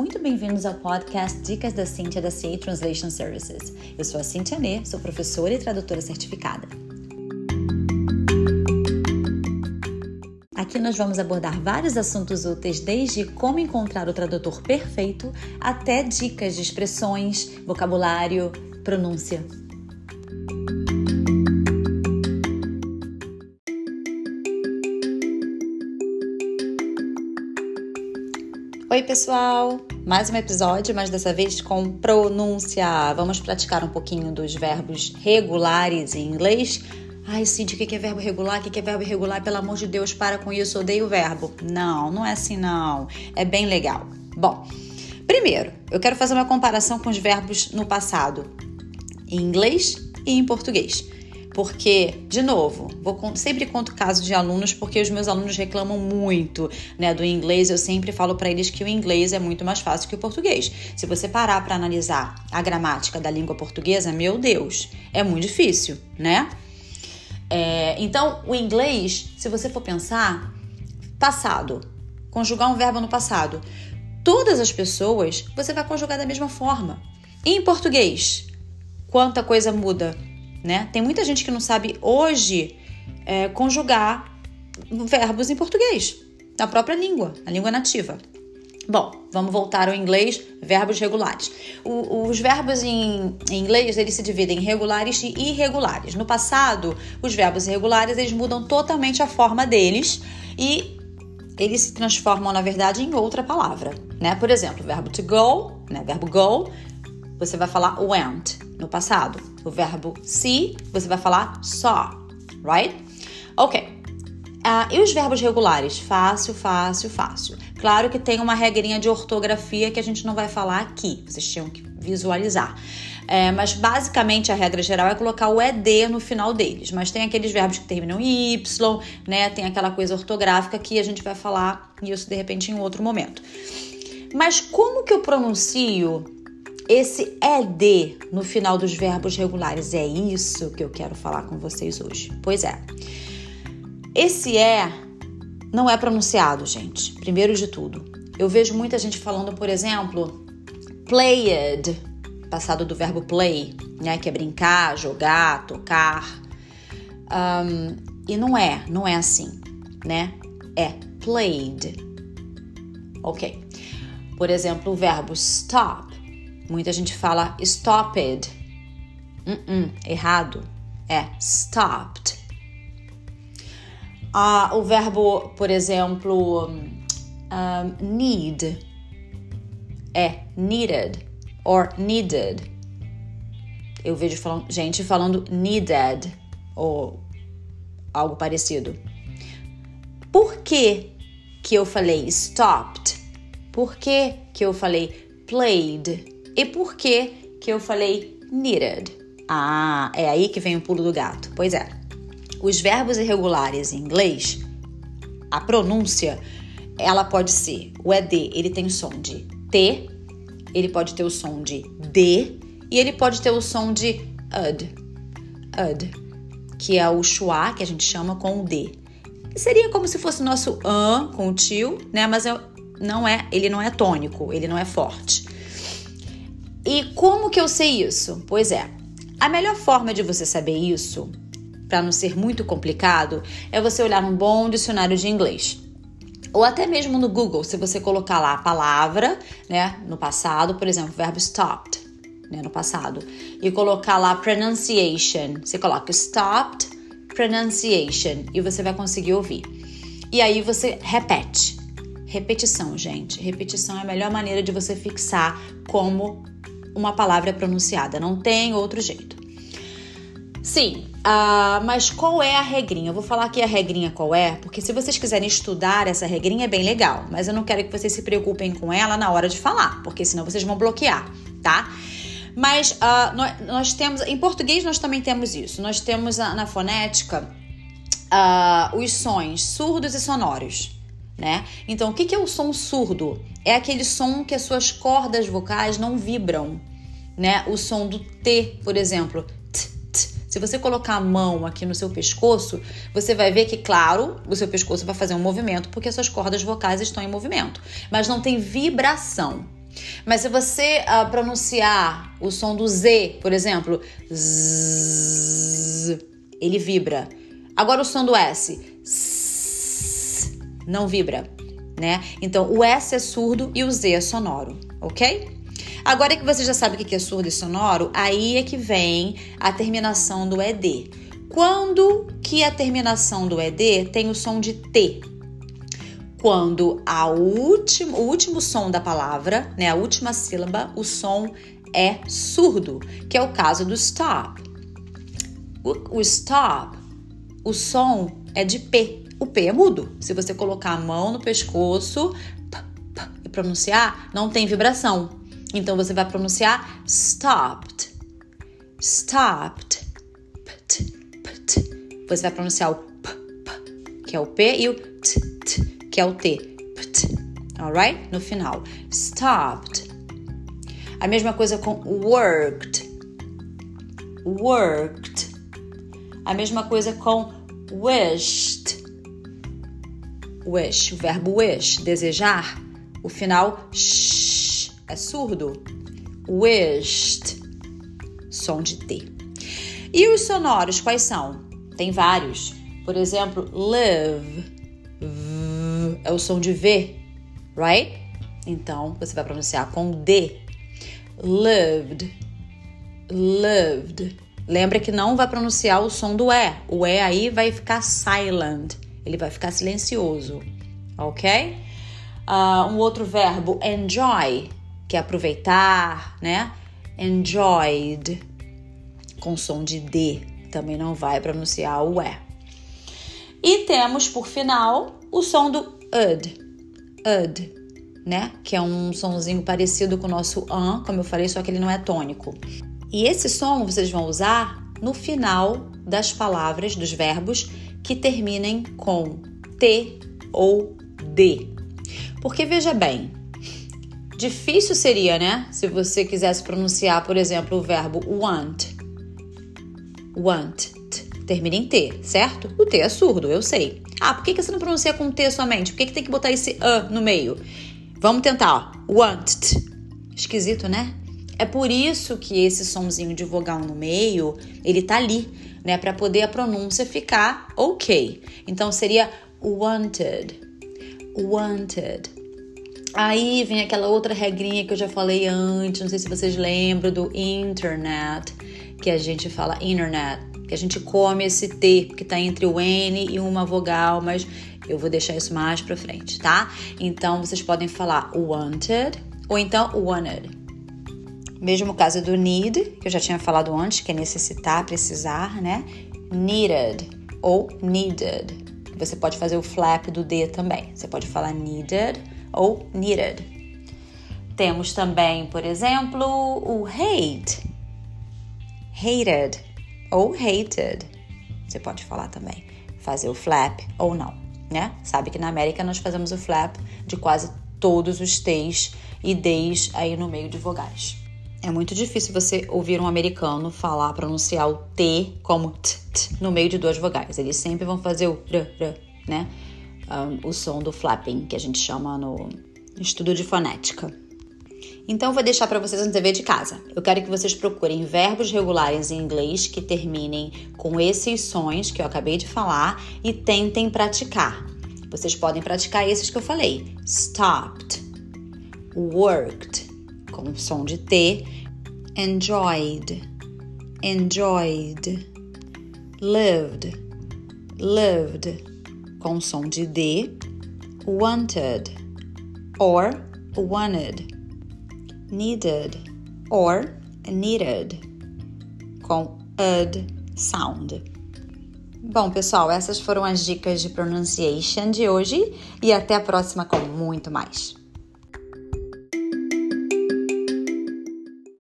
muito bem-vindos ao podcast Dicas da Cintia da CA Translation Services. Eu sou a Cintia Nê, sou professora e tradutora certificada. Aqui nós vamos abordar vários assuntos úteis, desde como encontrar o tradutor perfeito até dicas de expressões, vocabulário, pronúncia. Oi, pessoal! Mais um episódio, mas dessa vez com pronúncia. Vamos praticar um pouquinho dos verbos regulares em inglês. Ai, Cid, o que é verbo regular? O que é verbo irregular? Pelo amor de Deus, para com isso, odeio o verbo. Não, não é assim não. É bem legal. Bom, primeiro, eu quero fazer uma comparação com os verbos no passado, em inglês e em português. Porque, de novo, vou sempre conto casos de alunos porque os meus alunos reclamam muito, né, do inglês. Eu sempre falo para eles que o inglês é muito mais fácil que o português. Se você parar para analisar a gramática da língua portuguesa, meu Deus, é muito difícil, né? É, então, o inglês, se você for pensar, passado, conjugar um verbo no passado, todas as pessoas você vai conjugar da mesma forma. Em português, quanta coisa muda né? Tem muita gente que não sabe hoje é, conjugar verbos em português, na própria língua, na língua nativa. Bom, vamos voltar ao inglês, verbos regulares. O, os verbos em, em, inglês, eles se dividem em regulares e irregulares. No passado, os verbos irregulares, eles mudam totalmente a forma deles e eles se transformam, na verdade, em outra palavra, né? Por exemplo, o verbo to go, né? Verbo go, você vai falar went no passado. O verbo see, você vai falar saw, right? Ok. Uh, e os verbos regulares? Fácil, fácil, fácil. Claro que tem uma regrinha de ortografia que a gente não vai falar aqui, vocês tinham que visualizar. É, mas basicamente a regra geral é colocar o ED no final deles. Mas tem aqueles verbos que terminam em Y, né? Tem aquela coisa ortográfica que a gente vai falar isso de repente em outro momento. Mas como que eu pronuncio esse ED no final dos verbos regulares é isso que eu quero falar com vocês hoje. Pois é. Esse é não é pronunciado, gente. Primeiro de tudo. Eu vejo muita gente falando, por exemplo, played, passado do verbo play, né, que é brincar, jogar, tocar. Um, e não é, não é assim, né? É played. Ok. Por exemplo, o verbo stop Muita gente fala stopped. Uh -uh, errado. É stopped. Ah, o verbo, por exemplo, um, need é needed or needed. Eu vejo gente falando needed ou algo parecido. Por que, que eu falei stopped? Por que, que eu falei played? E por que que eu falei needed? Ah, é aí que vem o pulo do gato. Pois é. Os verbos irregulares em inglês, a pronúncia, ela pode ser o ED, ele tem o som de T, ele pode ter o som de D e ele pode ter o som de ud. Ud, que é o schwa, que a gente chama com o D. Seria como se fosse o nosso an com o tio, né? Mas não é, ele não é tônico, ele não é forte. E como que eu sei isso? Pois é, a melhor forma de você saber isso, para não ser muito complicado, é você olhar um bom dicionário de inglês. Ou até mesmo no Google, se você colocar lá a palavra, né, no passado, por exemplo, o verbo stopped, né, no passado, e colocar lá pronunciation, você coloca stopped pronunciation e você vai conseguir ouvir. E aí você repete. Repetição, gente. Repetição é a melhor maneira de você fixar como uma palavra pronunciada, não tem outro jeito. Sim, uh, mas qual é a regrinha? Eu vou falar aqui a regrinha qual é, porque se vocês quiserem estudar essa regrinha é bem legal, mas eu não quero que vocês se preocupem com ela na hora de falar, porque senão vocês vão bloquear, tá? Mas uh, nós, nós, temos, em português nós também temos isso, nós temos na, na fonética uh, os sons surdos e sonoros né? Então, o que é o som surdo? É aquele som que as suas cordas vocais não vibram, né? O som do T, por exemplo. T, t. Se você colocar a mão aqui no seu pescoço, você vai ver que, claro, o seu pescoço vai fazer um movimento porque as suas cordas vocais estão em movimento, mas não tem vibração. Mas se você uh, pronunciar o som do Z, por exemplo, ele vibra. Agora o som do S, ss, não vibra, né? Então o S é surdo e o Z é sonoro, ok? Agora que você já sabe o que é surdo e sonoro, aí é que vem a terminação do ED. Quando que a terminação do ED tem o som de T? Quando a último, o último som da palavra, né, a última sílaba, o som é surdo, que é o caso do stop. O, o stop, o som é de P. O P é mudo. Se você colocar a mão no pescoço e pronunciar, não tem vibração. Então você vai pronunciar stopped. Stopped. Você vai pronunciar o p, p, que é o P, e o t, t que é o T. Pt. Alright? No final. Stopped. A mesma coisa com worked. Worked. A mesma coisa com wished. Wish, o verbo wish, desejar. O final sh é surdo. Wished. Som de T. E os sonoros quais são? Tem vários. Por exemplo, live. V, é o som de V, right? Então você vai pronunciar com D. Lived. Lived. Lembra que não vai pronunciar o som do E. O E aí vai ficar silent. Ele vai ficar silencioso. Ok? Uh, um outro verbo, enjoy, que é aproveitar, né? Enjoyed. Com som de D também não vai pronunciar o E. E temos por final o som do ud, ud, né? Que é um sonzinho parecido com o nosso an, como eu falei, só que ele não é tônico. E esse som vocês vão usar no final das palavras, dos verbos que terminem com T ou D. Porque veja bem, difícil seria, né? Se você quisesse pronunciar, por exemplo, o verbo want want. Termina em T, certo? O T é surdo, eu sei. Ah, por que, que você não pronuncia com T somente? Por que, que tem que botar esse A no meio? Vamos tentar, ó. Want. Esquisito, né? É por isso que esse somzinho de vogal no meio, ele tá ali, né? Para poder a pronúncia ficar ok. Então seria wanted. Wanted. Aí vem aquela outra regrinha que eu já falei antes, não sei se vocês lembram do internet que a gente fala internet, que a gente come esse T que está entre o N e uma vogal, mas eu vou deixar isso mais para frente, tá? Então vocês podem falar wanted ou então wanted. Mesmo caso do need, que eu já tinha falado antes, que é necessitar, precisar, né? Needed ou needed. Você pode fazer o flap do D também. Você pode falar needed ou needed. Temos também, por exemplo, o hate, hated ou hated. Você pode falar também. Fazer o flap ou não, né? Sabe que na América nós fazemos o flap de quase todos os T's e D's aí no meio de vogais. É muito difícil você ouvir um americano falar, pronunciar o T como t, t no meio de duas vogais. Eles sempre vão fazer o r, r, né? Um, o som do flapping, que a gente chama no estudo de fonética. Então, vou deixar para vocês um dever de casa. Eu quero que vocês procurem verbos regulares em inglês que terminem com esses sons que eu acabei de falar e tentem praticar. Vocês podem praticar esses que eu falei: stopped, worked, com som de T, enjoyed, enjoyed, lived, lived, com som de D, wanted, or wanted needed or needed com ud sound. Bom, pessoal, essas foram as dicas de pronunciation de hoje e até a próxima com muito mais.